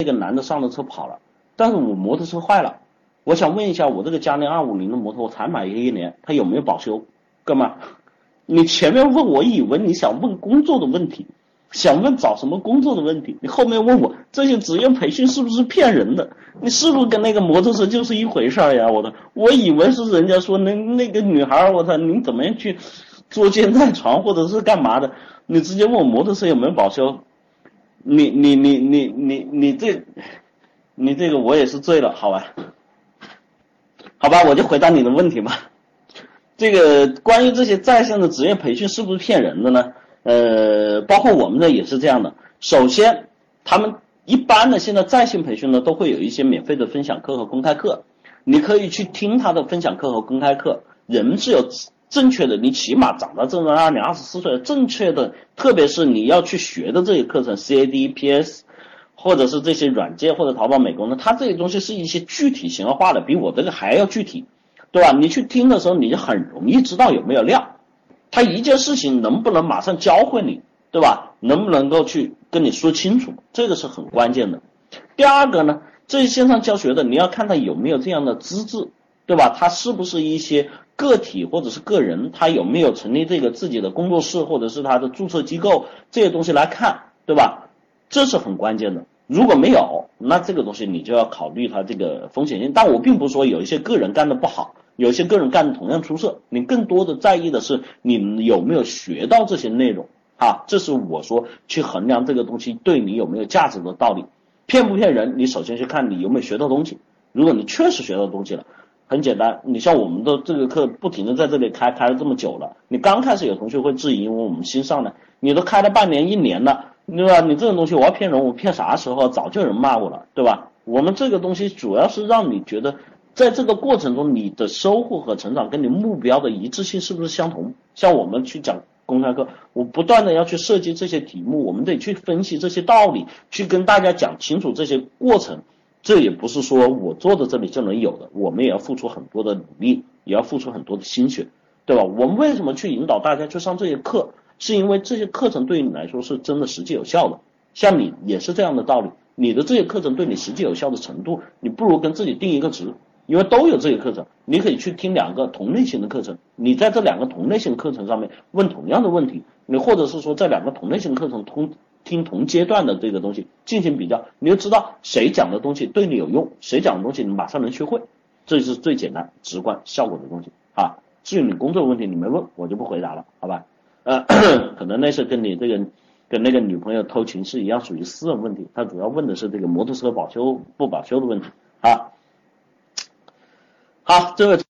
这个男的上了车跑了，但是我摩托车坏了，我想问一下，我这个嘉陵二五零的摩托我才买一年，它有没有保修？哥们，你前面问我以为你想问工作的问题，想问找什么工作的问题，你后面问我这些职业培训是不是骗人的？你是不是跟那个摩托车就是一回事儿呀？我的，我以为是人家说那那个女孩，我操，你怎么样去捉奸在床或者是干嘛的？你直接问我摩托车有没有保修？你你你你你你这，你这个我也是醉了，好吧？好吧，我就回答你的问题吧。这个关于这些在线的职业培训是不是骗人的呢？呃，包括我们的也是这样的。首先，他们一般的现在在线培训呢，都会有一些免费的分享课和公开课，你可以去听他的分享课和公开课。人是有。正确的，你起码长到这么大，你二十四岁，正确的，特别是你要去学的这些课程，CAD、PS，或者是这些软件或者淘宝美工的，它这些东西是一些具体型化的，比我这个还要具体，对吧？你去听的时候，你就很容易知道有没有料，他一件事情能不能马上教会你，对吧？能不能够去跟你说清楚，这个是很关键的。第二个呢，这些线上教学的，你要看他有没有这样的资质，对吧？他是不是一些。个体或者是个人，他有没有成立这个自己的工作室，或者是他的注册机构这些东西来看，对吧？这是很关键的。如果没有，那这个东西你就要考虑它这个风险性。但我并不是说有一些个人干的不好，有些个人干的同样出色。你更多的在意的是你有没有学到这些内容啊？这是我说去衡量这个东西对你有没有价值的道理。骗不骗人？你首先去看你有没有学到东西。如果你确实学到东西了。很简单，你像我们的这个课不停的在这里开，开了这么久了，你刚开始有同学会质疑，因为我们新上的，你都开了半年一年了，对吧？你这种东西我要骗人，我骗啥时候？早就有人骂我了，对吧？我们这个东西主要是让你觉得，在这个过程中你的收获和成长跟你目标的一致性是不是相同？像我们去讲公开课，我不断的要去设计这些题目，我们得去分析这些道理，去跟大家讲清楚这些过程。这也不是说我坐在这里就能有的，我们也要付出很多的努力，也要付出很多的心血，对吧？我们为什么去引导大家去上这些课？是因为这些课程对于你来说是真的实际有效的。像你也是这样的道理，你的这些课程对你实际有效的程度，你不如跟自己定一个值，因为都有这些课程，你可以去听两个同类型的课程，你在这两个同类型课程上面问同样的问题，你或者是说在两个同类型课程通。听同阶段的这个东西进行比较，你就知道谁讲的东西对你有用，谁讲的东西你马上能学会，这是最简单、直观、效果的东西啊。至于你工作问题，你没问我就不回答了，好吧？呃，可能那是跟你这个跟那个女朋友偷情是一样，属于私人问题。他主要问的是这个摩托车保修不保修的问题啊。好，这位。